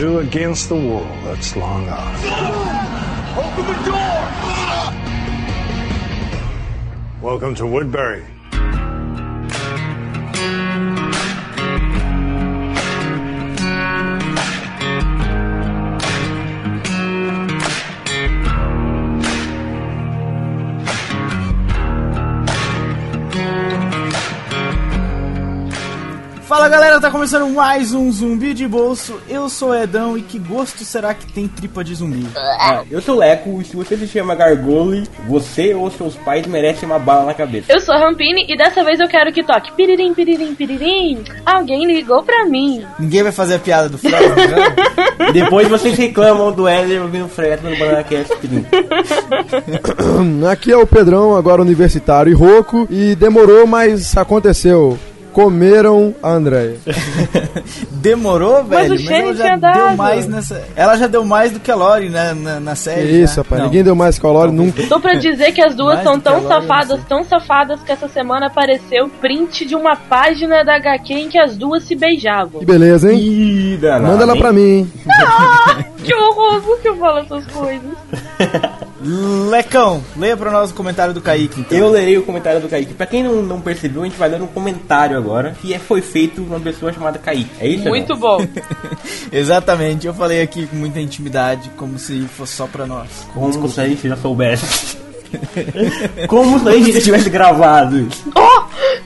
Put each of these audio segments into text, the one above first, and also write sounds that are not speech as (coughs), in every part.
Two against the world. That's long odds. Open the door! Welcome to Woodbury. Fala galera, tá começando mais um Zumbi de Bolso. Eu sou o Edão e que gosto será que tem tripa de zumbi? Ah, eu sou o Leco e se você se chama Gargole, você ou seus pais merecem uma bala na cabeça. Eu sou a Rampini e dessa vez eu quero que toque piririm, piririm, piririm. Alguém ligou pra mim. Ninguém vai fazer a piada do Fred, né? (laughs) Depois vocês reclamam do Ender ouvindo Fred no Banana Cast 30. (coughs) Aqui é o Pedrão, agora universitário e rouco, e demorou, mas aconteceu. Comeram a Andréia. (laughs) Demorou, Mas velho, o Shane ela já tinha deu dado. mais nessa. Ela já deu mais do que a Lori né, na, na Que série. isso, já. rapaz. Não. Ninguém deu mais calório nunca. Tô pra dizer que as duas Mais são que a tão safadas, tão safadas que essa semana apareceu print de uma página da HQ em que as duas se beijavam. Que beleza, hein? Ih, Manda ela hein? pra mim, hein? (laughs) Que horror, por que eu falo essas coisas? (laughs) Lecão, leia pra nós o comentário do Kaique. Então. Eu lerei o comentário do Kaique. Pra quem não, não percebeu, a gente vai ler um comentário agora que é, foi feito por uma pessoa chamada Kaique. É isso? Muito bom. (laughs) Exatamente, eu falei aqui com muita intimidade, como se fosse só pra nós. Como se a gente já soubesse. (laughs) Como se a gente já tivesse gravado isso. Oh!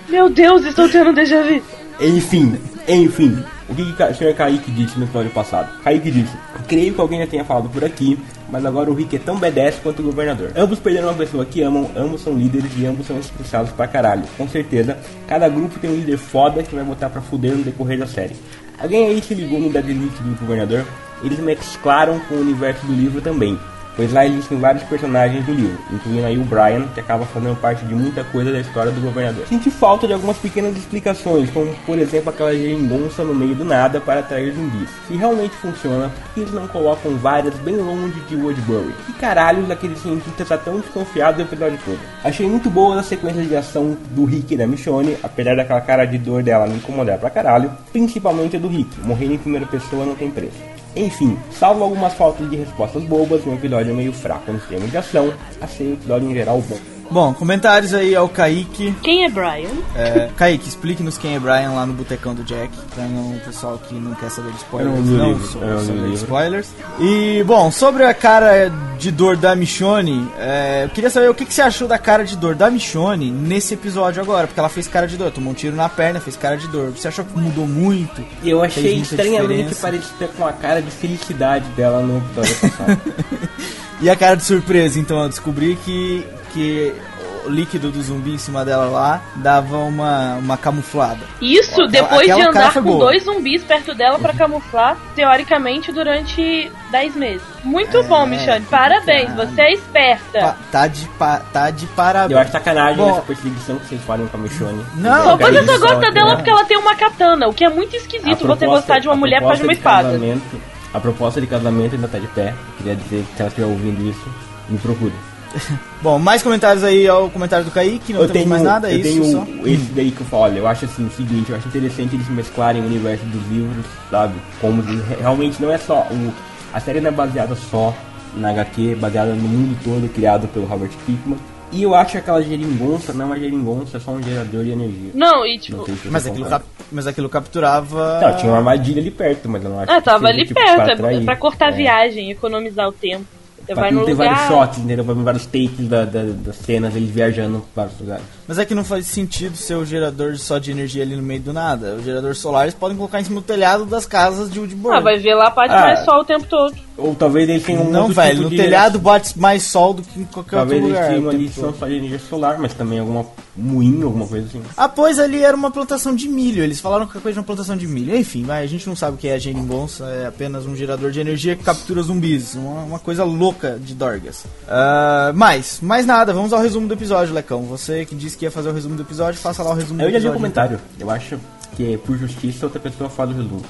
Meu Deus, estou tendo déjà vu. Enfim, enfim. O que, que o senhor Kaique disse no episódio passado? Kaique disse: Creio que alguém já tenha falado por aqui, mas agora o Rick é tão B10 quanto o governador. Ambos perderam uma pessoa que amam, ambos são líderes e ambos são esforçados pra caralho. Com certeza, cada grupo tem um líder foda que vai botar pra fuder no decorrer da série. Alguém aí se ligou no deadlift do governador? Eles mesclaram com o universo do livro também. Pois lá existem vários personagens do livro, incluindo aí o Brian, que acaba fazendo parte de muita coisa da história do governador. Senti falta de algumas pequenas explicações, como por exemplo aquela geringonça no meio do nada para atrair zumbis. Se realmente funciona, por que eles não colocam várias bem longe de Woodbury? Que caralhos aquele cientista tá tão desconfiado do episódio todo? Achei muito boa a sequência de ação do Rick e da Michonne, apesar daquela cara de dor dela me incomodar pra caralho, principalmente a do Rick, morrer em primeira pessoa não tem preço. Enfim, salvo algumas faltas de respostas bobas, um episódio meio fraco nos termos de ação, achei o episódio em geral bom. Bom, comentários aí ao Kaique. Quem é Brian? É, Kaique, explique-nos quem é Brian lá no Botecão do Jack, pra não, o pessoal que não quer saber de spoilers, não livro, sou- saber de spoilers. E, bom, sobre a cara de dor da Michonne, é, eu queria saber o que, que você achou da cara de dor da Michonne nesse episódio agora, porque ela fez cara de dor, tomou um tiro na perna, fez cara de dor. Você achou que mudou muito? E eu achei estranhamente diferença. parecida com a cara de felicidade dela no (laughs) episódio passado. E a cara de surpresa, então, eu descobri que, que o líquido do zumbi em cima dela lá dava uma, uma camuflada. Isso, Aquela- depois de aquela cara andar com boa. dois zumbis perto dela pra camuflar, teoricamente, durante 10 meses. Muito É, bom, Michelle. Parabéns, complicado. você é esperta. Pa- tá, de pa- tá de parabéns. Eu acho sacanagem Bom. essa perseguição que vocês fazem com a Michonne. Não, Só cara, você só gosta dela cara. porque ela tem uma katana, o que é muito esquisito você gostar de uma mulher por causa de uma espada. casamento- A proposta de casamento ainda tá de pé. Queria dizer que se ela estiver ouvindo isso, me procure. (laughs) Bom, mais comentários aí ao comentário do Kaique, não eu temos tenho, mais nada, é eu isso tenho só. esse daí que eu falo, olha, eu acho assim, o seguinte, eu acho interessante eles mesclarem o universo dos livros, sabe? Como realmente não é só o, a série não é baseada só na HQ, é baseada no mundo todo criado pelo Robert Kirkman. E eu acho que aquela geringonça não é uma geringonça, é só um gerador de energia. Não, e Não tipo. você Mas aquilo, cap- mas aquilo capturava. Não, tinha uma armadilha ali perto, mas eu não acho Ah, que tava ali tipo, perto, pra é pra cortar a É. viagem, economizar o tempo. Você Pra vai não lugar. vários shots, entendeu? Pra ver vários takes da, da- das cenas, eles viajando para vários lugares. Mas é que não faz sentido ser o gerador só de energia ali no meio do nada. O gerador solar eles podem colocar em cima do telhado das casas de Woodburn. Ah, vai ver lá, bate Ah. mais sol o tempo todo. Ou talvez eles tenham um Não, velho, tipo no telhado bate mais sol do que em qualquer Talvez outro eles lugar. tenham o ali tempo são todo. só de energia solar, mas também alguma moinho, alguma coisa assim. Ah, pois ali era uma plantação de milho. Eles falaram qualquer coisa de uma plantação de milho. Enfim, vai, a gente não sabe o que é a geringonça. É apenas um gerador de energia que captura zumbis. Uma, uma coisa louca de Dorgas. Ah, mais, mais nada. Vamos ao resumo do episódio, Lecão. Você que disse que ia fazer o resumo do episódio, faça lá o resumo Eu do já li o episódio. comentário. Eu acho que por justiça outra pessoa faz o resumo.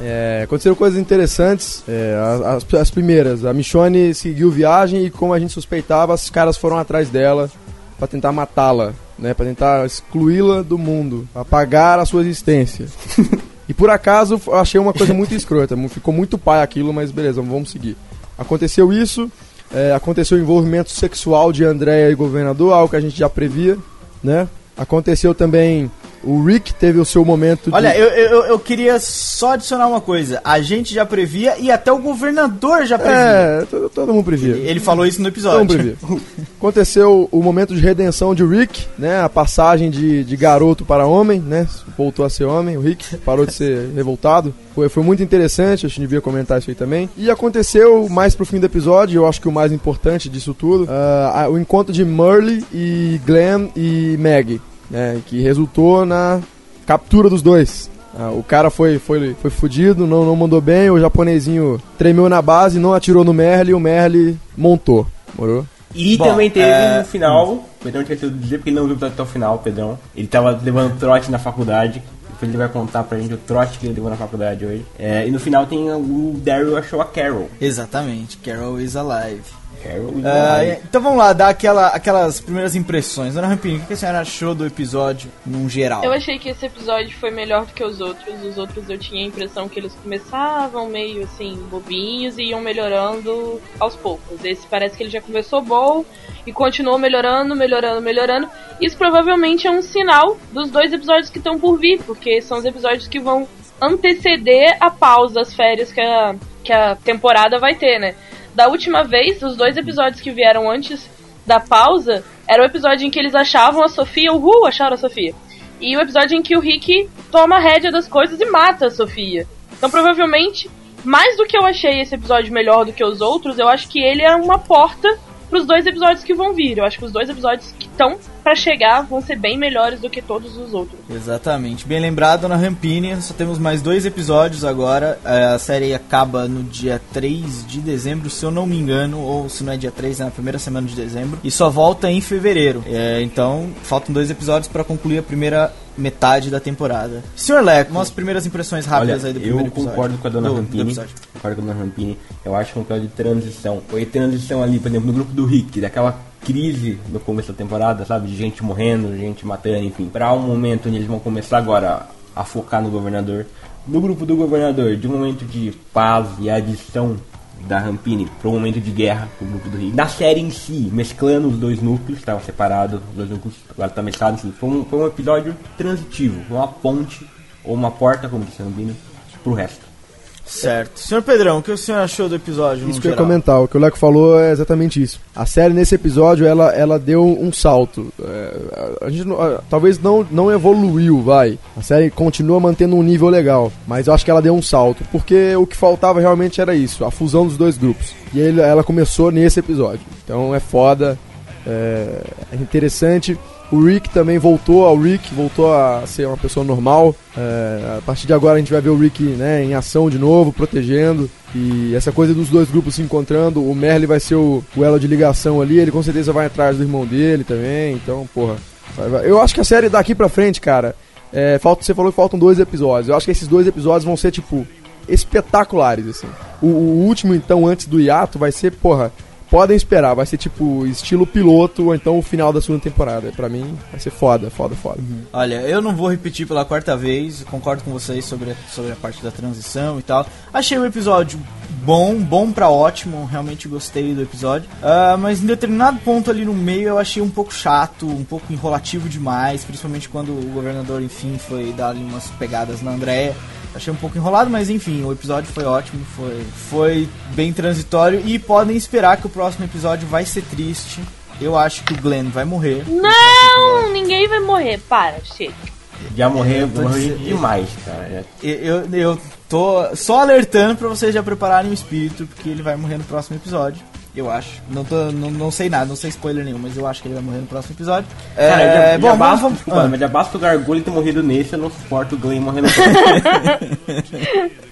É, aconteceram coisas interessantes. É, as, as primeiras, a Michonne seguiu viagem e, como a gente suspeitava, os caras foram atrás dela pra tentar matá-la, né? Pra tentar excluí-la do mundo, apagar a sua existência. (laughs) E por acaso achei uma coisa muito escrota. Ficou muito pai aquilo, mas beleza, vamos seguir. Aconteceu isso, é, aconteceu o envolvimento sexual de Andréia e governador, algo que a gente já previa, né? Aconteceu também o Rick teve o seu momento Olha, de... eu, eu, eu queria só adicionar uma coisa. A gente já previa e até o governador já previa. É, todo, todo mundo previa. Ele falou isso no Todo mundo episódio. previa. (laughs) Aconteceu o momento de redenção de Rick, né? A passagem de, de garoto para homem, né? Voltou a ser homem, o Rick parou de ser (laughs) revoltado. Foi, foi muito interessante, a gente devia comentar isso aí também. E aconteceu mais pro fim do episódio, eu acho que o mais importante disso tudo, a- o encontro de Merle e Glenn e Maggie, né? Que resultou na captura dos dois. Ah, o cara foi, foi, foi fudido, não, não mandou bem, o japonesinho tremeu na base, não atirou no Merle e o Merle montou. Morou? E Bom, também teve é- no final, o Pedrão esqueceu de dizer porque ele não viu até o final, Pedrão. Ele tava levando trote na faculdade. Depois ele vai contar pra gente o trote que ele levou na faculdade hoje. É, e no final tem o Daryl achou a Carol. Exatamente, Carol is alive. Carol Ah, então vamos lá, dar aquela, aquelas primeiras impressões. Dona Rampini, o que a senhora achou do episódio num geral? Eu achei que esse episódio foi melhor do que os outros. Os outros eu tinha a impressão que eles começavam meio assim, bobinhos e iam melhorando aos poucos. Esse parece que ele já começou bom e continuou melhorando, melhorando, melhorando. Isso provavelmente é um sinal dos dois episódios que estão por vir, porque são os episódios que vão anteceder a pausa, as férias que a, que a temporada vai ter, né? Da última vez, os dois episódios que vieram antes da pausa era o episódio em que eles achavam a Sofia, uhul, acharam a Sofia. E o episódio em que o Rick toma a rédea das coisas e mata a Sofia. Então, provavelmente, mais do que eu achei esse episódio melhor do que os outros, eu acho que ele é uma porta pros dois episódios que vão vir. Eu acho que os dois episódios que estão pra chegar vão ser bem melhores do que todos os outros. Exatamente. Bem lembrado, Dona Rampini. Só temos mais dois episódios agora. É, A série acaba no dia 3 de dezembro, se eu não me engano. Ou se não é dia 3, é na primeira semana de dezembro. E só volta em fevereiro. É, então, faltam dois episódios para concluir a primeira metade da temporada. Senhor Leco, umas primeiras impressões rápidas Olha, aí do eu primeiro episódio. concordo com a dona Do- do Rampini. episódio. Concordo com a dona Rampini. Eu acho que é um episódio de transição. Foi transição ali, por exemplo, no grupo do Rick, daquela crise no começo da temporada, sabe? De gente morrendo, gente matando, enfim. Pra um momento onde eles vão começar agora a focar no governador. No grupo do governador, de um momento de paz e adição da Rampini para um momento de guerra com o grupo do Rick. Na série em si, mesclando os dois núcleos, estavam separados, os dois núcleos agora tá mesclado, enfim, foi um, foi um episódio transitivo, uma ponte ou uma porta, como disse Rampini, pro resto. Certo. Senhor Pedrão, o que o senhor achou do episódio? Isso que eu ia geral? comentar, o que o Leco falou é exatamente isso. A série nesse episódio, ela, ela deu um salto. É, a, a gente a- talvez não, não evoluiu, vai. A série continua mantendo um nível legal, mas eu acho que ela deu um salto, porque o que faltava realmente era isso, a fusão dos dois grupos. E ele, ela começou nesse episódio. Então é foda, é, é interessante. O Rick também voltou ao Rick, voltou a ser uma pessoa normal. É, a partir de agora a gente vai ver o Rick né, em ação de novo, protegendo. E essa coisa dos dois grupos se encontrando, o Merle vai ser o, o elo de ligação ali, ele com certeza vai atrás do irmão dele também. Então, porra. Eu acho que a série daqui pra frente, cara, é, falta, você falou que faltam dois episódios. Eu acho que esses dois episódios vão ser, tipo, espetaculares, assim. O, o último, então, antes do hiato, vai ser, porra, podem esperar, vai ser tipo estilo piloto ou então o final da segunda temporada. Pra mim, vai ser foda, foda, foda. Olha, eu não vou repetir pela quarta vez, concordo com vocês sobre, sobre a parte da transição e tal. Achei o episódio bom, bom pra ótimo, realmente gostei do episódio. Ah, mas em determinado ponto ali no meio eu achei um pouco chato, um pouco enrolativo demais, principalmente quando o governador, enfim, foi dar ali umas pegadas na Andrea. Achei um pouco enrolado, mas enfim, o episódio foi ótimo, foi, foi bem transitório e podem esperar que o próximo episódio vai ser triste. Eu acho que o Glenn vai morrer. Não, ninguém vai morrer. Para, chega. Já morreu, morreu dizendo- demais, cara. Eu, eu, eu tô só alertando pra vocês já prepararem o espírito, porque ele vai morrer no próximo episódio. Eu acho. Não, tô, não, não sei nada, não sei spoiler nenhum, mas eu acho que ele vai morrer no próximo episódio. Cara, é, já, já bom, vamos, basta, vamos, desculpa, ah. mas já basta o Gargulho ter morrido nesse, eu não suporto o Glenn morrendo (laughs)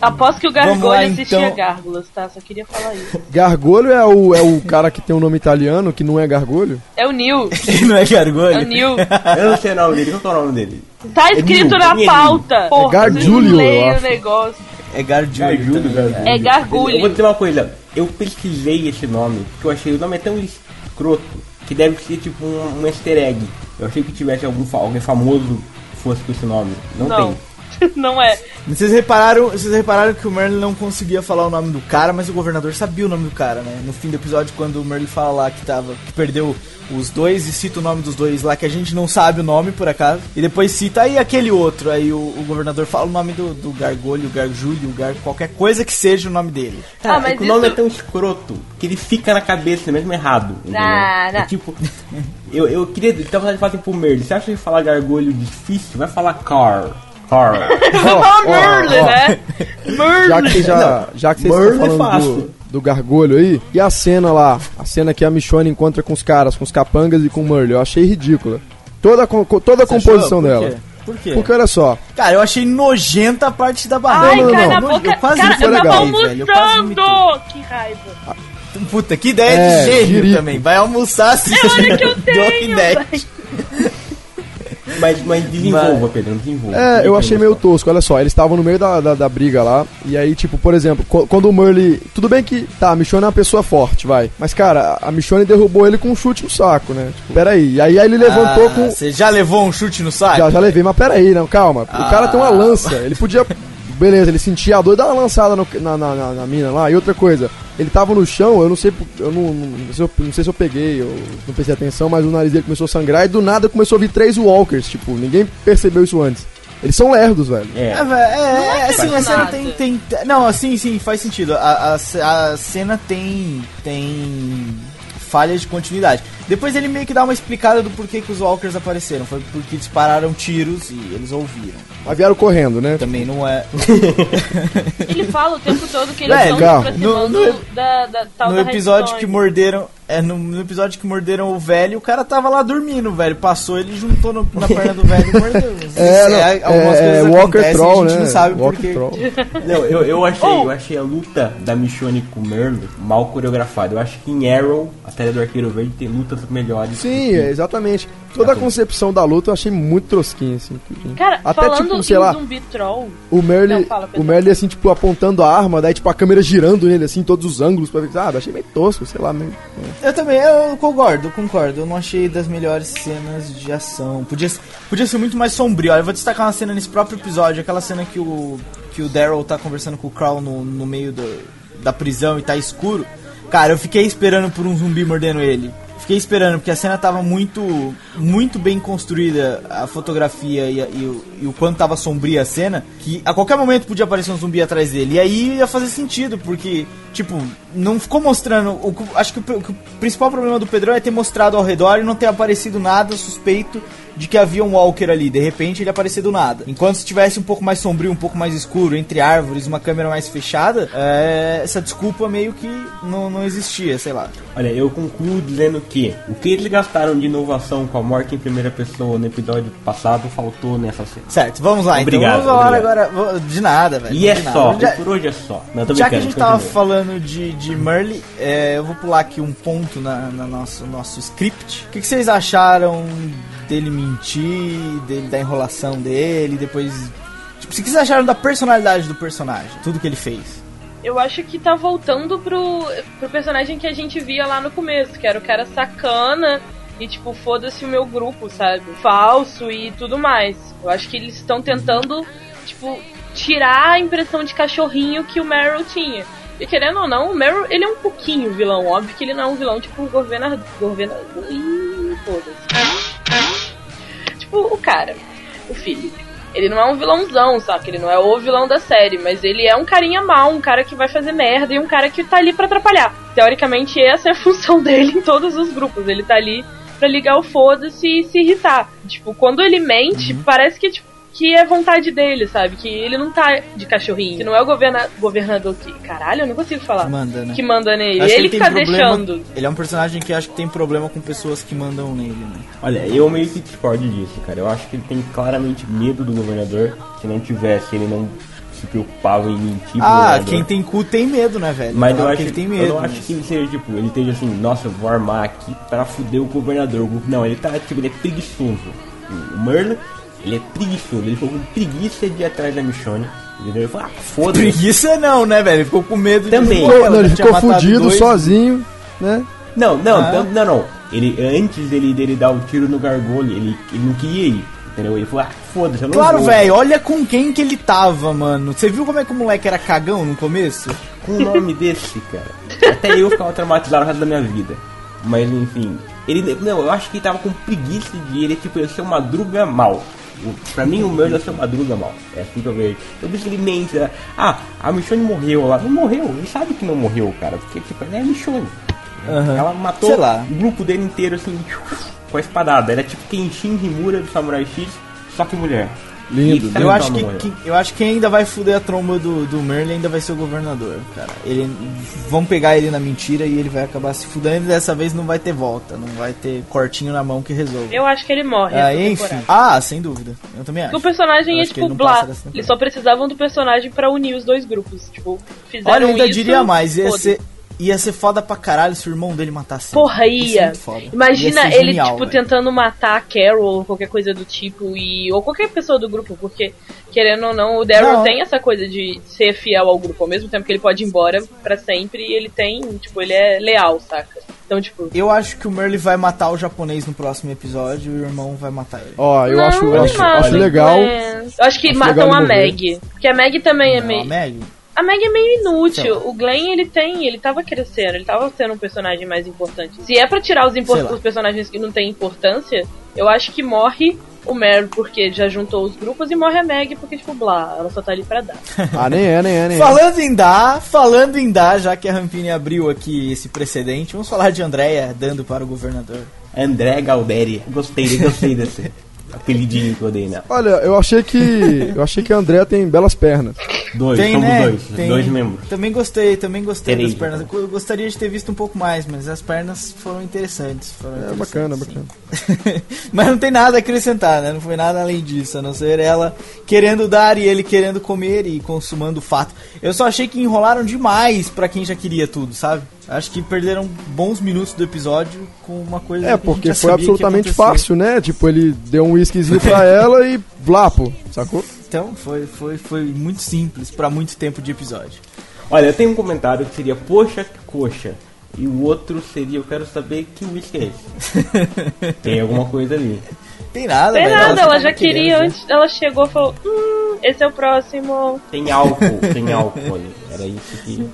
Aposto que o lá, Gargolho assistia então. Gárgulas, tá? Só queria falar isso. Gargolho é o, é o cara que tem um nome italiano, que não é Gargolho? É o Neil. (laughs) Ele não é É o? Neil. Eu não sei o nome dele, qual é o nome dele? Tá escrito Neil, na pauta. Porra, vocês não eu acho. o negócio. É. Gargulho. Gargulho. É Gargulho. Eu vou dizer uma coisa, eu pesquisei esse nome, porque eu achei o nome é tão escroto, que deve ser tipo um, um easter egg. Eu achei que tivesse algum, alguém famoso que fosse com esse nome. Não, Não. tem. (laughs) não é. Vocês repararam, vocês repararam que o Merlin não conseguia falar o nome do cara, mas o governador sabia o nome do cara, né? No fim do episódio, quando o Merlin fala lá que tava. que perdeu os dois e cita o nome dos dois lá que a gente não sabe o nome por acaso. E depois cita aí aquele outro. Aí o, o governador fala o nome do, do Gargolho, o Garjúlio, o Gar, qualquer coisa que seja o nome dele. Cara, Ah, mas é que o nome isso- é tão escroto que ele fica na cabeça mesmo errado. Ah. É tipo, eu, eu queria. De falar assim pro Merle, você acha que falar gargolho difícil? Vai falar car. Car. (laughs) Ó, Ah, Merle, né? Já que, Merle. já, já que vocês Merle estão é falando do, do gargolho aí, e a cena lá, a cena que a Michonne encontra com os caras, com os capangas e com o Merle, eu achei ridícula. Toda, a toda a Você composição dela. quê? Por quê? Porque olha só, Cara, eu achei nojenta a parte da barriga. Ai, não, não, na Eu boca. quase Cara, eu tava legal. eu me almoçando! Que raiva. Puta, que ideia É, de gênio também. Vai almoçar assim. É hora que eu (laughs) tenho. Mas, mas desenvolva, Pedro, desenvolva. É, eu achei meio tosco, olha só, eles estavam no meio da, da, da briga lá, e aí, tipo, por exemplo, qu- quando o Merle. Tudo bem que. Tá, a Michonne é uma pessoa forte, vai. Mas, cara, a Michonne derrubou ele com um chute no saco, né? Tipo, peraí. E aí, aí ele levantou Ah, com. Você já levou um chute no saco? Já, já levei, mas peraí, não, calma. O cara tem uma lança, ele podia. Beleza, ele sentia a dor dar uma lançada no- na, na, na, na mina lá. E outra coisa, ele tava no chão, eu não sei, eu não, não, sei, se eu- não sei se eu peguei, eu não prestei atenção, mas o nariz dele começou a sangrar e do nada começou a vir três walkers, tipo, ninguém percebeu isso antes. Eles são lerdos, velho. É, É, velho, é, é, assim, a cena tem, tem. Não, assim, sim, faz sentido. A, a, a cena tem. tem. falha de continuidade. Depois ele meio que dá uma explicada do porquê que os Walkers apareceram. Foi porque dispararam tiros e eles ouviram. Mas vieram correndo, né? Também não é. (laughs) Ele fala o tempo todo que eles Velho, estão se No- no- da, da tal no da episódio Redstone. que morderam. É, no, no episódio que morderam o velho, o cara tava lá dormindo, velho. Passou, ele juntou no- na perna do velho e mordeu. (laughs) É, não, algumas é, coisas Walker Troll, a gente né? não sabe Walker por quê. Troll. (laughs) Não, eu, eu, achei, Oh! eu achei a luta da Michonne com o Merle mal coreografada. Eu acho que em Arrow, a série do Arqueiro Verde, tem lutas melhores. Sim, é, exatamente. Toda a concepção da luta eu achei muito trosquinha, assim. Cara, Até falando tipo, em sei lá, zumbi troll, o Merle, fala, o Merle assim, tipo, apontando a arma, daí tipo a câmera girando nele assim, todos os ângulos pra ver, ah, eu achei meio tosco, sei lá, meio... Eu também, eu concordo, concordo. Eu não achei das melhores cenas de ação. Podia, podia ser muito mais sombrio. Olha, eu vou destacar uma cena nesse próprio episódio, aquela cena que o, que o Daryl tá conversando com o Crow no, no meio do- da prisão e tá escuro. Cara, eu fiquei esperando por um zumbi mordendo ele. Fiquei esperando, porque a cena tava muito muito bem construída, a fotografia e, a- e o, e o quanto tava sombria a cena, que a qualquer momento podia aparecer um zumbi atrás dele. E aí ia fazer sentido, porque, tipo, não ficou mostrando. O, acho que o, o principal problema do Pedrão é ter mostrado ao redor e não ter aparecido nada suspeito de que havia um Walker ali. De repente ele apareceu do nada. Enquanto se tivesse um pouco mais sombrio, um pouco mais escuro, entre árvores, uma câmera mais fechada, é, essa desculpa meio que não, não existia, sei lá. Olha, eu concluo dizendo que o que eles gastaram de inovação com a morte em primeira pessoa no episódio passado faltou nessa cena. Certo, vamos lá. Obrigado, então vamos falar obrigado. agora. De nada, velho. E é nada. só, Já- por hoje é só. Não, Já que a gente tava falando de, de Merle, é, eu vou pular aqui um ponto na, na nosso, nosso script. O que, que vocês acharam dele mentir, dele, da enrolação dele, depois. Tipo, o que vocês acharam da personalidade do personagem? Tudo que ele fez. eu acho que tá voltando pro, pro personagem que a gente via lá no começo, que era o cara sacana e tipo, foda-se o meu grupo, sabe? Falso e tudo mais. Eu acho que eles estão tentando, tipo, tirar a impressão de cachorrinho que o Meryl tinha. E querendo ou não, o Meryl, ele é um pouquinho vilão. Óbvio que ele não é um vilão tipo governador. governador Ih, foda-se. Tipo, o cara, o Philip. Ele não é um vilãozão, saca? Ele não é o vilão da série, mas ele é um carinha mau, um cara que vai fazer merda e um cara que tá ali pra atrapalhar. Teoricamente, essa é a (laughs) função dele em todos os grupos. Ele tá ali pra ligar o foda-se e se irritar. Tipo, quando ele mente, parece que, tipo, que é vontade dele, sabe? Que ele não tá de cachorrinho. Que não é o governa governador que. Caralho, eu não consigo falar. Que manda, né? Que manda nele. Acho ele que tem tá problema- deixando. Ele é um personagem que acho que tem problema com pessoas que mandam nele, né? Olha, eu meio que discordo disso, cara. Eu acho que ele tem claramente medo do governador. Se não tivesse, ele não se preocupava em mentir Ah, quem tem cu tem medo, né, velho? Mas Claro eu acho que ele tem eu medo. não acho que ele seja, tipo, ele esteja assim, nossa, eu vou armar aqui pra fuder o governador. Não, ele tá, tipo, ele é preguiçoso. O Merlin, ele é preguiçoso. Ele ficou com preguiça de ir atrás da Michonne. Entendeu? Ele falou, ah, foda-se. Preguiça não, né, velho? Ele ficou com medo Também. de não, ele ficou fudido, dois. sozinho, né? Não, não, Ah. não, não. Ele, antes dele, dele dar o tiro no gargolho, ele, ele não queria ir. Entendeu? Ele falou, ah, foda-se, eu não Claro, velho, olha com quem que ele tava, mano. Você viu como é que o moleque era cagão no começo? Com um nome desse, cara. Até eu ficava traumatizado o resto da minha vida. Mas enfim. Ele. Não, eu acho que ele tava com preguiça de ele, tipo, ia ser uma madruga mal. Pra mim, o meu ser uma madruga mal. É assim que eu vejo. Eu vi que ele mente. né? Ah, a Michonne morreu lá. Não morreu, ele sabe que não morreu, cara. Porque, tipo, ela é a Michonne. Aham. Ela matou o grupo dele inteiro, assim, com a espadada. Era tipo Kenshin Himura do Samurai X, só que mulher. Lindo, E, lindo. Eu acho, que, que- eu acho que quem ainda vai fuder a tromba do, do Merlin ainda vai ser o governador, cara. Ele, vão pegar ele na mentira e ele vai acabar se fudendo e dessa vez não vai ter volta, não vai ter cortinho na mão que resolve. Eu acho que ele morre. Ah, enfim. temporada. Ah, sem dúvida. Eu também acho. Porque o personagem Eu ia, tipo, blá. Eles só precisavam do personagem pra unir os dois grupos. Tipo, fizeram Olha, eu ainda isso, diria mais, ia ser, ia ser foda pra caralho se o irmão dele matasse. Porra, Ia ser ia. muito foda. Imagina Ia ser ele, genial, tipo, velho. tentando matar a Carol ou qualquer coisa do tipo, e ou qualquer pessoa do grupo, porque, querendo ou não, o Daryl tem essa coisa de ser fiel ao grupo, ao mesmo tempo que ele pode ir embora pra sempre, e ele tem, tipo, ele é leal, saca? Então, tipo, Eu acho que o Merle vai matar o japonês no próximo episódio e o irmão vai matar ele. Ó, eu não, acho, eu acho, acho legal. é. Eu acho que Acho matam a. Meg. Porque a Meg também é Não, meio. a Meg? A Meg é meio inútil. Sei O Glenn, ele tem, ele tava crescendo, ele tava sendo um personagem mais importante. Se é pra tirar os, os personagens que não têm importância, eu acho que morre o Meryl porque já juntou os grupos e morre a Meg porque, tipo, blá, ela só tá ali pra dar. (laughs) Ah, nem é, nem é, nem é. Falando em dar, falando em dar, já que a Rampini abriu aqui esse precedente, vamos falar de Andréia dando para o governador. André Galderi. Gostei, gostei desse (laughs) apelidinho que eu dei, né? Olha, eu achei que. Eu achei que a André tem belas pernas. Dois, Tem, somos né? dois. Tem. Dois membros. Também gostei, também gostei Três, das pernas. então. Eu gostaria de ter visto um pouco mais, mas as pernas foram interessantes. Foram É interessantes, bacana, sim. bacana. (laughs) mas não tem nada a acrescentar, né? Não foi nada além disso, a não ser ela querendo dar e ele querendo comer e consumando o fato. Eu só achei que enrolaram demais pra quem já queria tudo, sabe? Acho que perderam bons minutos do episódio com uma coisa É, que a gente porque já foi absolutamente fácil, né? Tipo, ele deu um whiskyzinho pra (laughs) ela e blapo, sacou? Então, foi, foi, foi muito simples pra muito tempo de episódio. Olha, eu tenho um comentário que seria poxa que coxa. E o outro seria eu quero saber que whisky é esse. (laughs) Tem alguma coisa ali. Tem nada, Tem velho, nada, só ela tava já querendo, queria né? antes. Ela chegou e falou: Hum, esse é o próximo. Tem álcool, tem álcool ali. Era isso que.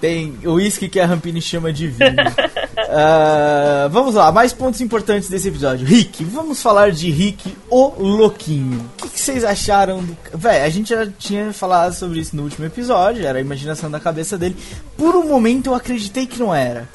Tem o uísque que a Rampini chama de vinho. (laughs) Ah, vamos lá, mais pontos importantes desse episódio. Rick, vamos falar de Rick, o louquinho. O que, que vocês acharam do. Véi, a gente já tinha falado sobre isso no último episódio, era a imaginação da cabeça dele. Por um momento eu acreditei que não era.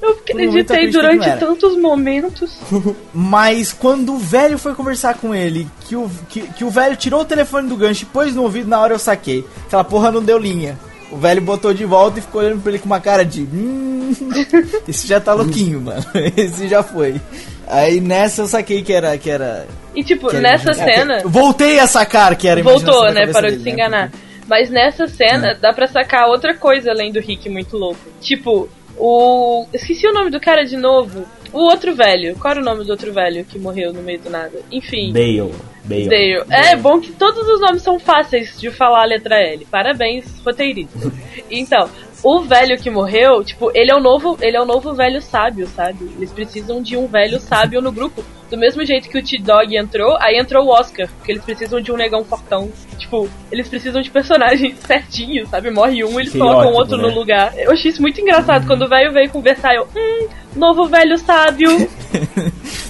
Eu um acreditei que durante tantos momentos. (laughs) Mas quando o velho foi conversar com ele, que o, que, que o velho tirou o telefone do gancho e pôs no ouvido, na hora eu saquei. Aquela porra não deu linha. O velho botou de volta e ficou olhando pra ele com uma cara de. Hum, (laughs) esse já tá louquinho, mano. (laughs) Esse já foi. Aí nessa eu saquei que era. Que era E, tipo, era nessa imaginação. cena. Voltei a sacar que era Voltou, né? Parou de dele, se né? enganar. Mas nessa cena dá pra sacar outra coisa além do Rick muito louco. Tipo, o. Esqueci o nome do cara de novo. O outro velho. Qual era o nome do outro velho que morreu no meio do nada? Enfim. Dale. Dale. Dale. É bom que todos os nomes são fáceis de falar a letra L. Parabéns, roteirista. (laughs) Então, o velho que morreu, tipo, ele é o novo, ele é o novo velho sábio, sabe? Eles precisam de um velho sábio no grupo. Do mesmo jeito que o T-Dog entrou, aí entrou o Oscar, porque eles precisam de um negão fortão. Tipo, eles precisam de personagens (laughs) certinhos, sabe? Morre um, eles colocam Estereótipo, outro no né? lugar. Eu achei isso muito engraçado. Quando o velho veio conversar, eu, hum, novo velho sábio. (laughs)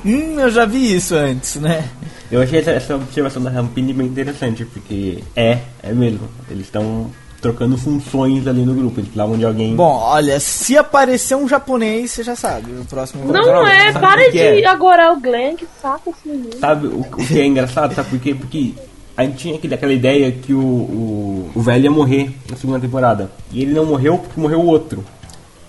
Hum, eu já vi isso antes, né? Eu achei essa, essa observação da Rampini bem interessante, porque é, é mesmo. Eles estão trocando funções ali no grupo. Eles precisavam de alguém. Bom, olha, se aparecer um japonês, você já sabe. O próximo. Não é, para de é? agorar o Glenn, que saco esse menino. Sabe o, o que é engraçado? Sabe por quê? Porque a gente tinha aquele, aquela ideia que o, o, o velho ia morrer na segunda temporada. E ele não morreu porque morreu o outro.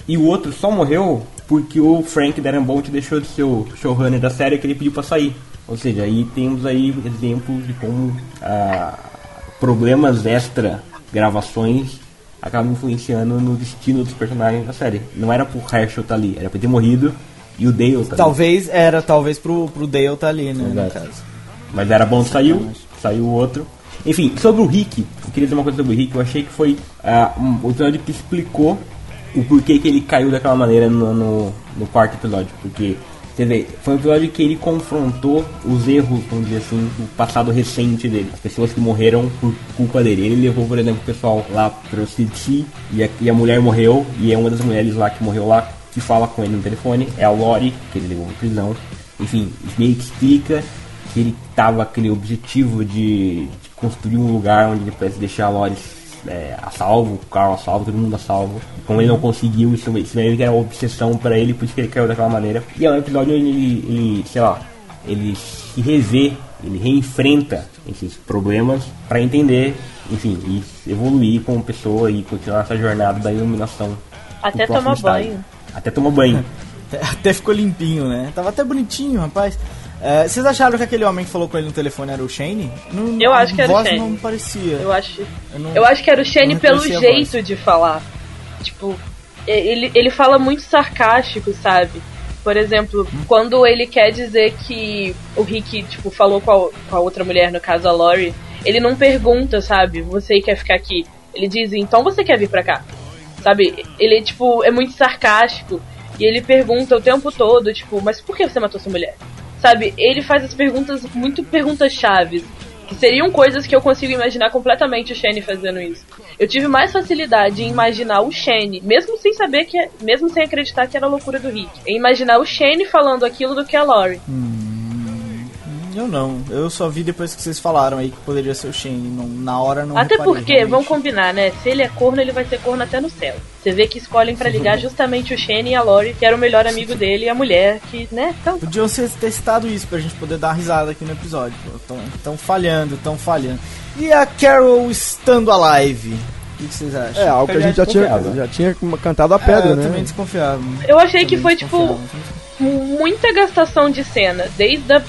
E o outro só morreu porque o Frank Darabont deixou de ser o showrunner da série que ele pediu pra sair. Ou seja, aí temos aí exemplos de como ah, problemas extra gravações acabam influenciando no destino dos personagens da série. Não era pro Herschel estar ali, era pra ter morrido e o Dale tá ali. Talvez era, talvez pro, pro Dale tá ali, né? Mas era bom saiu, saiu o outro. Enfim, sobre o Rick, eu queria dizer uma coisa sobre o Rick, eu achei que foi ah, um, o episódio que explicou o porquê que ele caiu daquela maneira no, no, no quarto episódio. Porque Você vê, foi um episódio que ele confrontou os erros, vamos dizer assim, do passado recente dele. As pessoas que morreram por culpa dele. Ele levou, por exemplo, o pessoal lá pro City e a, e a mulher morreu. E é uma das mulheres lá que morreu lá que fala com ele no telefone. É a Lori, que ele levou pra prisão. Enfim, meio que explica que ele tava aquele objetivo de, de construir um lugar onde ele pudesse deixar a Lori é, a salvo, o Carl a salvo, todo mundo a salvo. Como ele não conseguiu, isso, isso meio que era uma obsessão pra ele, por isso que ele caiu daquela maneira. E é um episódio onde ele, ele sei lá, ele se revê, ele reenfrenta esses problemas pra entender, enfim, e evoluir como pessoa e continuar essa jornada da iluminação. Até tomar banho. Até tomar banho. (laughs) Até ficou limpinho, né? Tava até bonitinho, rapaz. É, vocês acharam que aquele homem que falou com ele no telefone era o Shane? Não, Eu acho que era o a voz Shane. não parecia. Eu acho, Eu não- eu acho que era o Shane pelo jeito de falar. Tipo, ele, ele fala muito sarcástico, sabe? Por exemplo, quando ele quer dizer que o Rick, tipo, falou com a, com a outra mulher, no caso a Lori, ele não pergunta, sabe? Você quer ficar aqui? Ele diz, então você quer vir pra cá? Sabe? Ele, tipo, é muito sarcástico. E ele pergunta o tempo todo, tipo, mas por que você matou sua mulher? Sabe? Ele faz as perguntas, muito perguntas chaves. Que seriam coisas que eu consigo imaginar completamente o Shane fazendo isso. Eu tive mais facilidade em imaginar o Shane, mesmo sem saber que, mesmo sem acreditar que era a loucura do Rick, em imaginar o Shane falando aquilo do que a Lori. Eu não. Eu só vi depois que vocês falaram aí que poderia ser o Shane. Não, na hora não Até reparei, porque, realmente. vamos combinar, né? Se ele é corno, ele vai ser corno até no céu. Você vê que escolhem pra ligar (laughs) justamente o Shane e a Lori, que era o melhor amigo dele, e a mulher, que, né? Então, Podiam ser testado isso pra gente poder dar risada aqui no episódio. Estão falhando, estão falhando. E a Carol estando alive? O que vocês acham? É, algo que a gente já tinha, já tinha cantado a É, pedra, eu né? também desconfiava. eu achei que foi, tipo, muita gastação de cena, desde a,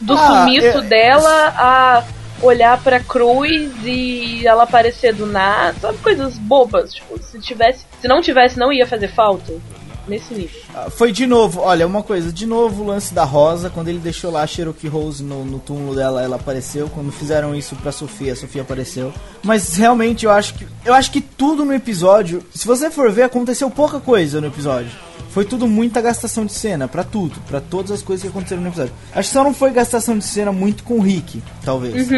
do Ah, sumiço eu- dela a olhar pra cruz e ela aparecer do nada, sabe coisas bobas, tipo, se tivesse, se não tivesse não ia fazer falta nesse nível. Ah, Foi de novo, olha, uma coisa, de novo o lance da Rosa, quando ele deixou lá a Cherokee Rose no, no túmulo dela, ela apareceu. Quando fizeram isso pra Sofia, a Sofia apareceu. Mas realmente eu acho que. Eu acho que tudo no episódio, se você for ver, aconteceu pouca coisa no episódio. Foi tudo muita gastação de cena, pra tudo, pra todas as coisas que aconteceram no episódio. Acho que só não foi gastação de cena muito com o Rick, talvez.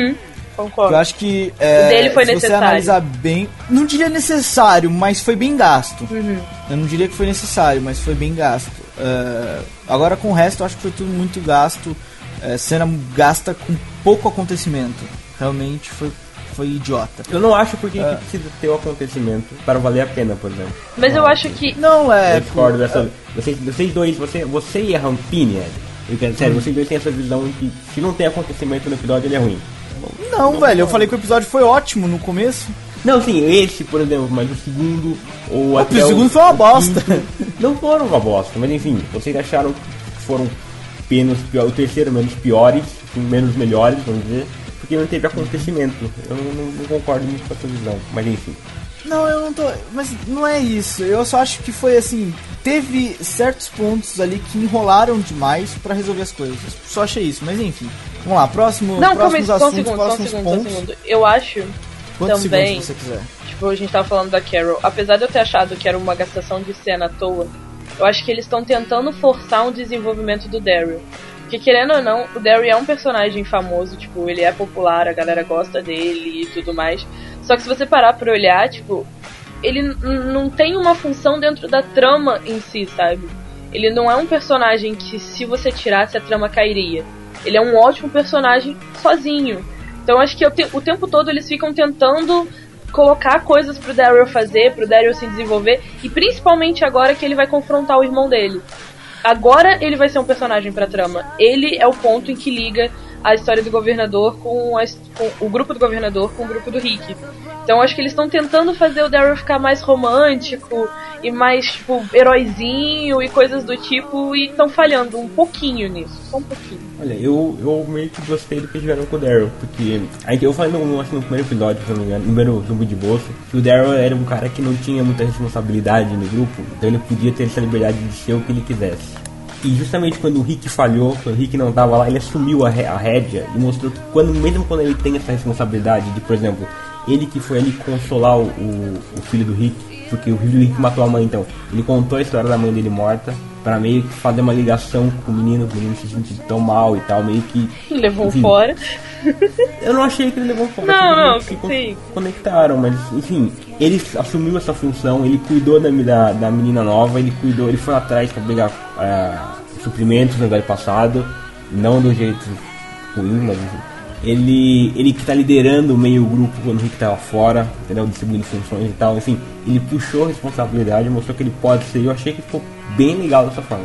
Concordo. Eu acho que é, O dele foi se você analisar bem, não diria necessário, mas foi bem gasto. Uhum. Eu não diria que foi necessário, mas foi bem gasto. É, agora com o resto, eu acho que foi tudo muito gasto. É, cena gasta com pouco acontecimento. Realmente foi, foi idiota. Eu não acho porque É. que precisa ter o acontecimento para valer a pena, por exemplo. Mas eu acho que Não é. eu discordo dessa. Vocês, vocês dois, você, você e a Rampini, Ed, eu quero, sério, vocês dois têm essa visão que se não tem acontecimento no episódio, ele é ruim. Não, velho, eu falei que o episódio foi ótimo no começo. Não, sim, esse, por exemplo, mas o segundo, ou até o segundo foi uma bosta. quinto, (laughs) não foram uma bosta, mas enfim, vocês acharam que foram menos pior, o terceiro menos piores, menos melhores, vamos dizer, porque não teve acontecimento. Eu não, não- concordo muito com essa visão, mas enfim. Não, eu não tô. Mas não é isso. Eu só acho que foi assim. Teve certos pontos ali que enrolaram demais pra resolver as coisas. Só achei isso, mas enfim. Vamos lá, próximo, Não, calma aí, próximos só um assuntos, segundo, só um próximos segundo, só um pontos. segundo. Eu acho, Quantos também- segundos você quiser? tipo, a gente tava falando da Carol, apesar de eu ter achado que era uma gastação de cena à toa, eu acho que eles estão tentando forçar um desenvolvimento do Daryl. Porque querendo ou não, o Daryl é um personagem famoso, tipo, ele é popular, a galera gosta dele e tudo mais. Só que se você parar pra olhar, tipo, ele não tem uma função dentro da trama em si, sabe? Ele não é um personagem que se você tirasse a trama cairia. Ele é um ótimo personagem sozinho. Então acho que te- o tempo todo eles ficam tentando colocar coisas pro Daryl fazer, pro Daryl se desenvolver, e principalmente agora que ele vai confrontar o irmão dele. Agora ele vai ser um personagem pra trama. Ele é o ponto em que liga a história do governador com, a com o grupo do governador com o grupo do Rick. Então acho que eles estão tentando fazer o Daryl ficar mais romântico e mais, tipo, heróizinho e coisas do tipo, e estão falhando um pouquinho nisso. Só um pouquinho. Olha, eu, eu meio que gostei do que tiveram com o Daryl, porque aí eu falei no, acho no primeiro episódio, se não me engano, no primeiro zumbi de bolso, que o Daryl era um cara que não tinha muita responsabilidade no grupo, então ele podia ter essa liberdade de ser o que ele quisesse. E justamente quando o Rick falhou, quando o Rick não tava lá, ele assumiu a, a rédea e mostrou que quando, mesmo quando ele tem essa responsabilidade de, por exemplo, ele que foi ali consolar o, o filho do Rick, porque o Rick matou a mãe, então ele contou a história da mãe dele morta para meio que fazer uma ligação com o menino, o menino se sentir tão mal e tal, meio que Levou Enfim. fora. eu não achei que ele levou fora. Não, não, se sim. conectaram, mas enfim, ele assumiu essa função, ele cuidou da, da, da menina nova, ele cuidou, ele foi atrás pra pegar é, suprimentos no velho passado, não do jeito ruim, mas enfim. Ele, ele que tá liderando meio o grupo quando o Rick tava fora, entendeu? Distribuindo funções e tal, enfim, ele puxou a responsabilidade, mostrou que ele pode ser, eu achei que ficou bem legal dessa forma.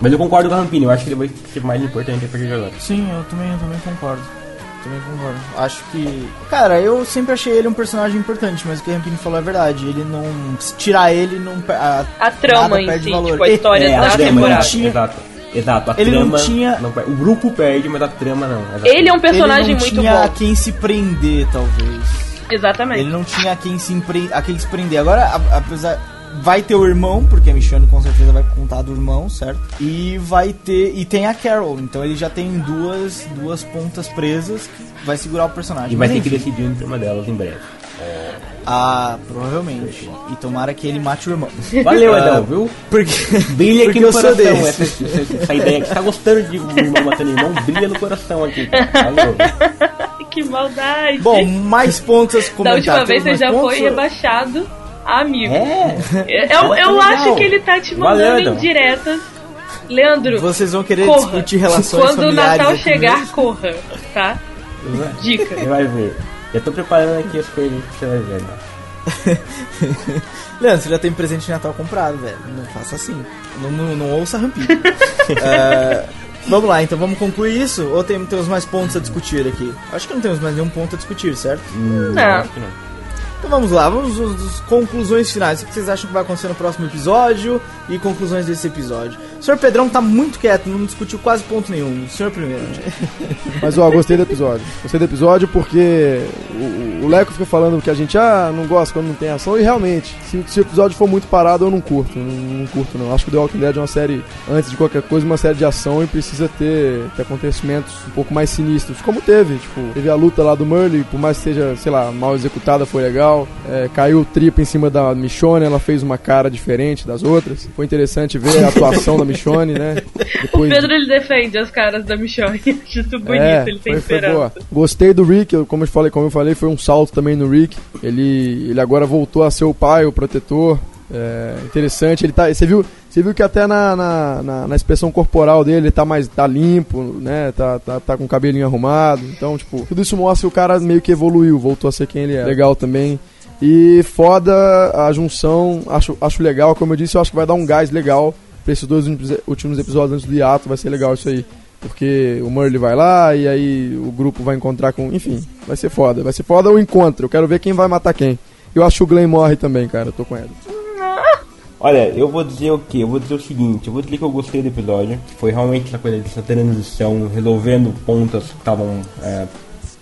Mas eu concordo com a Rampini, eu acho que ele vai ser mais importante a partir de agora. Sim, eu também, eu também concordo. Também concordo. Acho que. Cara, eu sempre achei ele um personagem importante, mas o que a Rampini falou é verdade. Ele não. Se tirar ele, não. A, A trama nada em perde si, valor. tipo, a história É, da não temporada. tinha- Exato. Exato, a Ele não trama tinha- não perde. O grupo perde, mas a trama não. Exato. Ele é um personagem ele não muito tinha a bom. quem se prender, talvez. Exatamente. Ele não tinha a quem se, empre... a quem se prender. Agora, apesar. Vai ter o irmão, porque a Michonne com certeza vai contar do irmão, certo? E vai ter. E tem a Carol, então ele já tem duas, duas pontas presas que vai segurar o personagem. E vai Mas ter que enfim. decidir entre uma delas em breve. Ah, provavelmente. E tomara que ele mate o irmão. (laughs) Valeu, Ah, Edão, viu? Porque. (laughs) Brilha aqui porque no eu coração. desse. Essa, essa, essa ideia que você tá gostando de um irmão matando irmão, brilha no coração aqui. Valeu. (laughs) Que maldade. Bom, mais pontos a da última vez você já pontos? foi rebaixado amigo. É. Eu, eu Tá acho que ele tá te Valeu, mandando Edão. indiretas. Leandro, Vocês vão querer corra. discutir relações Quando o Natal aqui chegar, mesmo? corra, tá? Dica. Você vai ver. Já tô preparando aqui as coisas que você vai ver. Né? (laughs) Leandro, você já tem presente de Natal comprado, velho. Não faça assim. Não, não, não ouça rampinho. (laughs) É, vamos lá, então vamos concluir isso? Ou tem, temos mais pontos a discutir aqui? Acho que não temos mais nenhum ponto a discutir, certo? Não. acho que não. Então vamos lá, vamos às conclusões finais. O que vocês acham que vai acontecer no próximo episódio e conclusões desse episódio? O senhor Pedrão tá muito quieto, não discutiu quase ponto nenhum. O senhor primeiro. (laughs) Mas ó, gostei do episódio. Gostei do episódio porque o, o Leco fica falando que a gente ah, não gosta quando não tem ação. E realmente, se, se o episódio for muito parado, eu não curto. Não, não curto, não. Acho que o The Walking Dead é uma série, antes de qualquer coisa, uma série de ação e precisa ter, ter acontecimentos um pouco mais sinistros. Como teve, tipo, teve a luta lá do Murley, por mais que seja, sei lá, mal executada, foi legal. É, caiu o tripa em cima da Michonne, ela fez uma cara diferente das outras. Foi interessante ver a atuação da Michonne, né? O Depois Pedro ele defende as caras da Michonne. (laughs) Acho isso bonito, é, ele tem foi, foi esperança. boa. Gostei do Rick, eu- como eu falei, como eu falei, foi um salto também no Rick. Ele, ele agora voltou a ser o pai, o protetor. É, interessante. Ele tá, você viu, você viu que até na, na, na, na expressão corporal dele ele tá mais tá limpo, né? Tá, tá, tá com o cabelinho arrumado. Então, tipo, tudo isso mostra que o cara meio que evoluiu, voltou a ser quem ele é. Legal também. E foda a junção, acho, acho legal, como eu disse, eu acho que vai dar um gás legal pra esses dois últimos- episódios antes do hiato, vai ser legal isso aí. Porque o Murley vai lá e aí o grupo vai encontrar com. Enfim, vai ser foda. Vai ser foda o encontro. Eu quero ver quem vai matar quem. Eu acho que o Glenn morre também, cara. Eu tô com ele. Olha, eu vou dizer o que? Eu vou dizer o seguinte, eu vou dizer que eu gostei do episódio. Foi realmente essa coisa dessa transição, resolvendo pontas que estavam. É,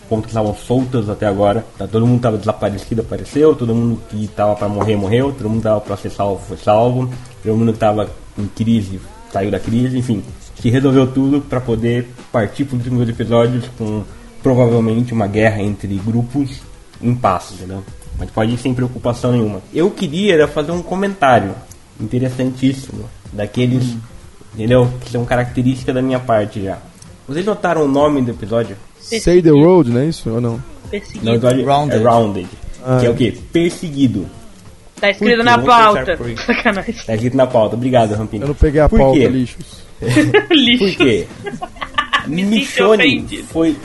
pontas que estavam soltas até agora. Tá, todo mundo tava desaparecido, apareceu, todo mundo que tava pra morrer, morreu, todo mundo tava pra ser salvo, foi salvo, todo mundo que tava em crise, saiu da crise, enfim. Se resolveu tudo pra poder partir para os últimos episódios com provavelmente uma guerra entre grupos em paz, entendeu? Mas pode ir sem preocupação nenhuma. Eu queria era fazer um comentário interessantíssimo daqueles, entendeu? Que são características da minha parte já. Vocês notaram o nome do episódio? Say the Road, não é isso? Ou não? Perseguido. No episódio Rounded. é Rounded. Ah, que é é. o que? Perseguido. Tá escrito Por na pauta. por. Sacanagem. Tá escrito na pauta. Obrigado, Rampini. Eu não peguei a Por pauta, quê? lixos. (laughs) Por Lixo. quê? (laughs) Michonne foi.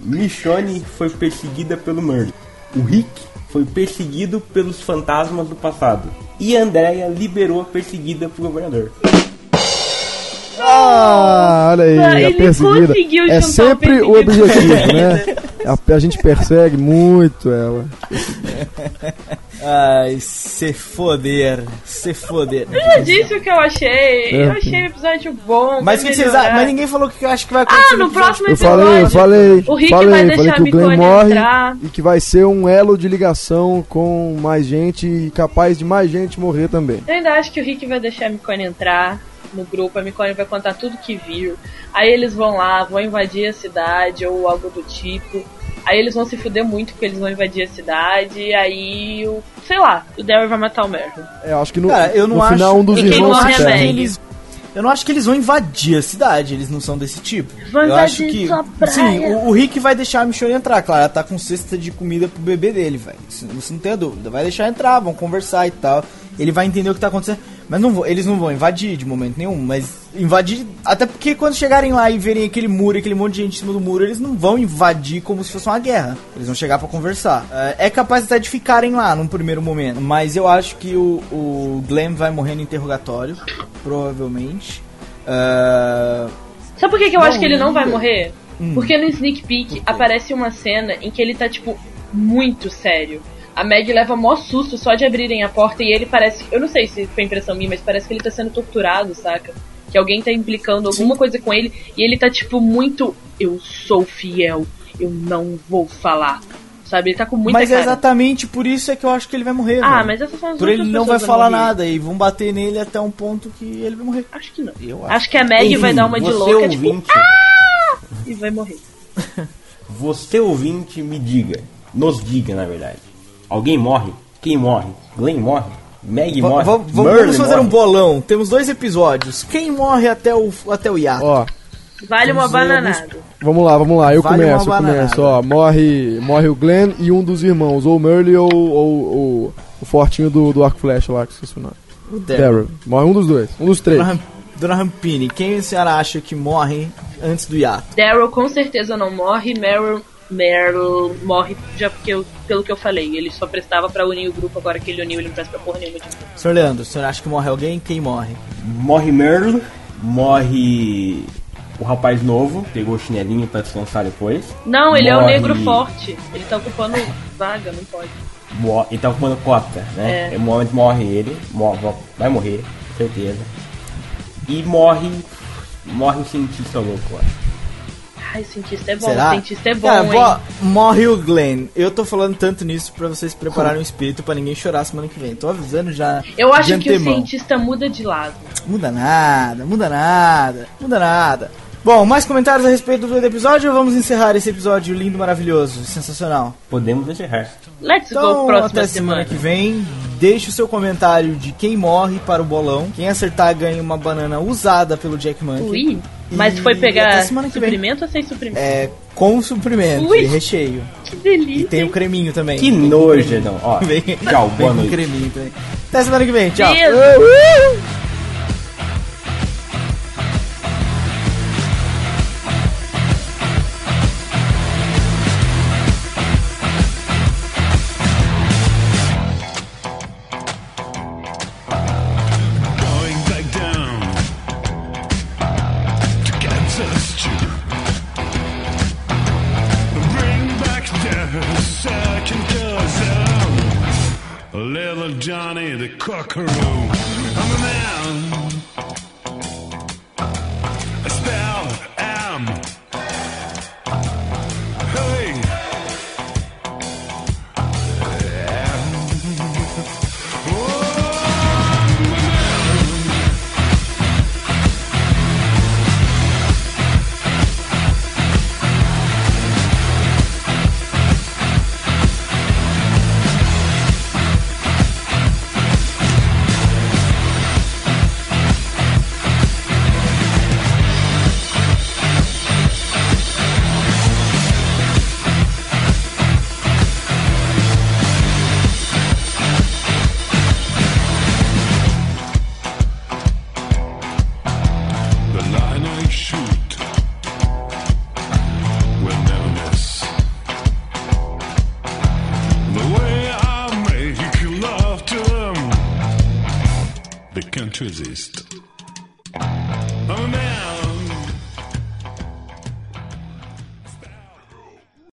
Michonne foi perseguida pelo Murray. O Rick foi perseguido pelos fantasmas do passado. E a Andrea liberou a perseguida pro governador. Ah, olha aí, Nossa, a perseguida. conseguiu É sempre o objetivo, né? (laughs) A, a gente persegue muito ela. Ai, se foder, se foder. Eu disse o que eu achei. Eu achei o episódio bom. Mas, que vocês mas ninguém falou o que eu acho que vai acontecer Ah, no episódio. próximo Eu episódio. falei, eu falei, O Rick falei, vai falei deixar que a o Glenn Micone morre entrar. e que vai ser um elo de ligação com mais gente e capaz de mais gente morrer também. Eu ainda acho que o Rick vai deixar a Micone entrar no grupo, a Micone vai contar tudo que viu. Aí eles vão lá, vão invadir a cidade ou algo do tipo. Aí eles vão se fuder muito porque eles vão invadir a cidade. E aí, o, sei lá, o Daryl vai matar o Merlin. É, eu acho que no, Cara, eu não no acho. final um dos E quem irmãos morre se é eles. Eu não acho que eles vão invadir a cidade, eles não são desse tipo. Vão eu acho que. Sim, o, o Rick vai deixar a Michonne entrar, claro, ela tá com cesta de comida pro bebê dele, velho. Isso, isso não tem dúvida. Vai deixar entrar, vão conversar e tal. Ele vai entender o que tá acontecendo. Mas não vão, eles não vão invadir de momento nenhum, mas invadir. Até porque quando chegarem lá e verem aquele muro, aquele monte de gente em cima do muro, eles não vão invadir como se fosse uma guerra. Eles vão chegar pra conversar. É, é capaz até de ficarem lá num primeiro momento, mas eu acho que o, o Glenn vai morrer no interrogatório, provavelmente. É, Sabe por que, que eu Não, acho que ele não vai não. morrer? Hum. Porque no sneak peek aparece uma cena em que ele tá, tipo, muito sério. A Meg leva mó susto só de abrirem a porta e ele parece. Eu não sei se foi impressão minha, mas parece que ele tá sendo torturado, saca? Que alguém tá implicando alguma coisa com ele e ele tá, tipo, muito. Eu sou fiel, eu não vou falar. Sabe? Ele tá com muita mas é cara. exatamente por isso é que eu acho que ele vai morrer. Ah, velho. mas essas são as Por ele não vai falar morrer. nada e vão bater nele até um ponto que ele vai morrer. Acho que não. Eu acho. Acho que a Meg vai Enfim, dar uma de louca, tipo, ouvinte, e vai morrer. (laughs) Você ouvinte, me diga. Nos diga, na verdade. Alguém morre? Quem morre? Glenn morre? Meg morre? Merle vamos fazer morre? um bolão. Temos dois episódios. Quem morre até o, até o hiato? Ó, Vale uma bananada. vamos lá, vamos lá. Eu Vale começo, eu começo. Ó, morre, morre o Glenn e um dos irmãos, ou o Merle ou, ou- ou o fortinho do, do arco flecha lá, que esqueci o nome. O Daryl. Morre um dos dois, um dos três. Dona Rampini, quem a senhora acha que morre antes do hiato? Daryl com certeza não morre, Meryl, Meryl morre já porque eu- pelo que eu falei, ele só prestava pra unir o grupo, agora que ele uniu, ele não presta pra porra nenhuma de novo. Senhor Leandro, o senhor acha que morre alguém? Quem morre? Morre Merle, morre o rapaz novo, pegou o chinelinho pra descansar depois. Não, ele é o Morre- negro forte. Ele tá ocupando vaga, não pode. Mo- Ele tá ocupando cota, né? É. No momento morre ele, morre, vai morrer, certeza. E morre. Morre o cientista louco, ó. Ai, cientista é bom, Será? o cientista é bom, Cara, hein? bo- morre o Glenn. Eu tô falando tanto nisso pra vocês prepararem o espírito pra ninguém chorar semana que vem. Tô avisando já. Eu de acho que o cientista muda de lado. Muda nada, muda nada, muda nada. Bom, mais comentários a respeito do episódio ou vamos encerrar esse episódio lindo, maravilhoso, sensacional? Podemos encerrar. Let's go, Então, próxima até semana semana. que vem. Deixe o seu comentário de quem morre para o bolão. Quem acertar ganha uma banana usada pelo Jack Monkey. Ui, mas foi até pegar semana que vem. suprimento ou sem suprimento? É, com suprimento Ui. e recheio. Que delícia. E tem o creminho também. Que nojo, não. Ó, Vem, tchau, vem boa noite. creminho também. Até semana que vem, tchau.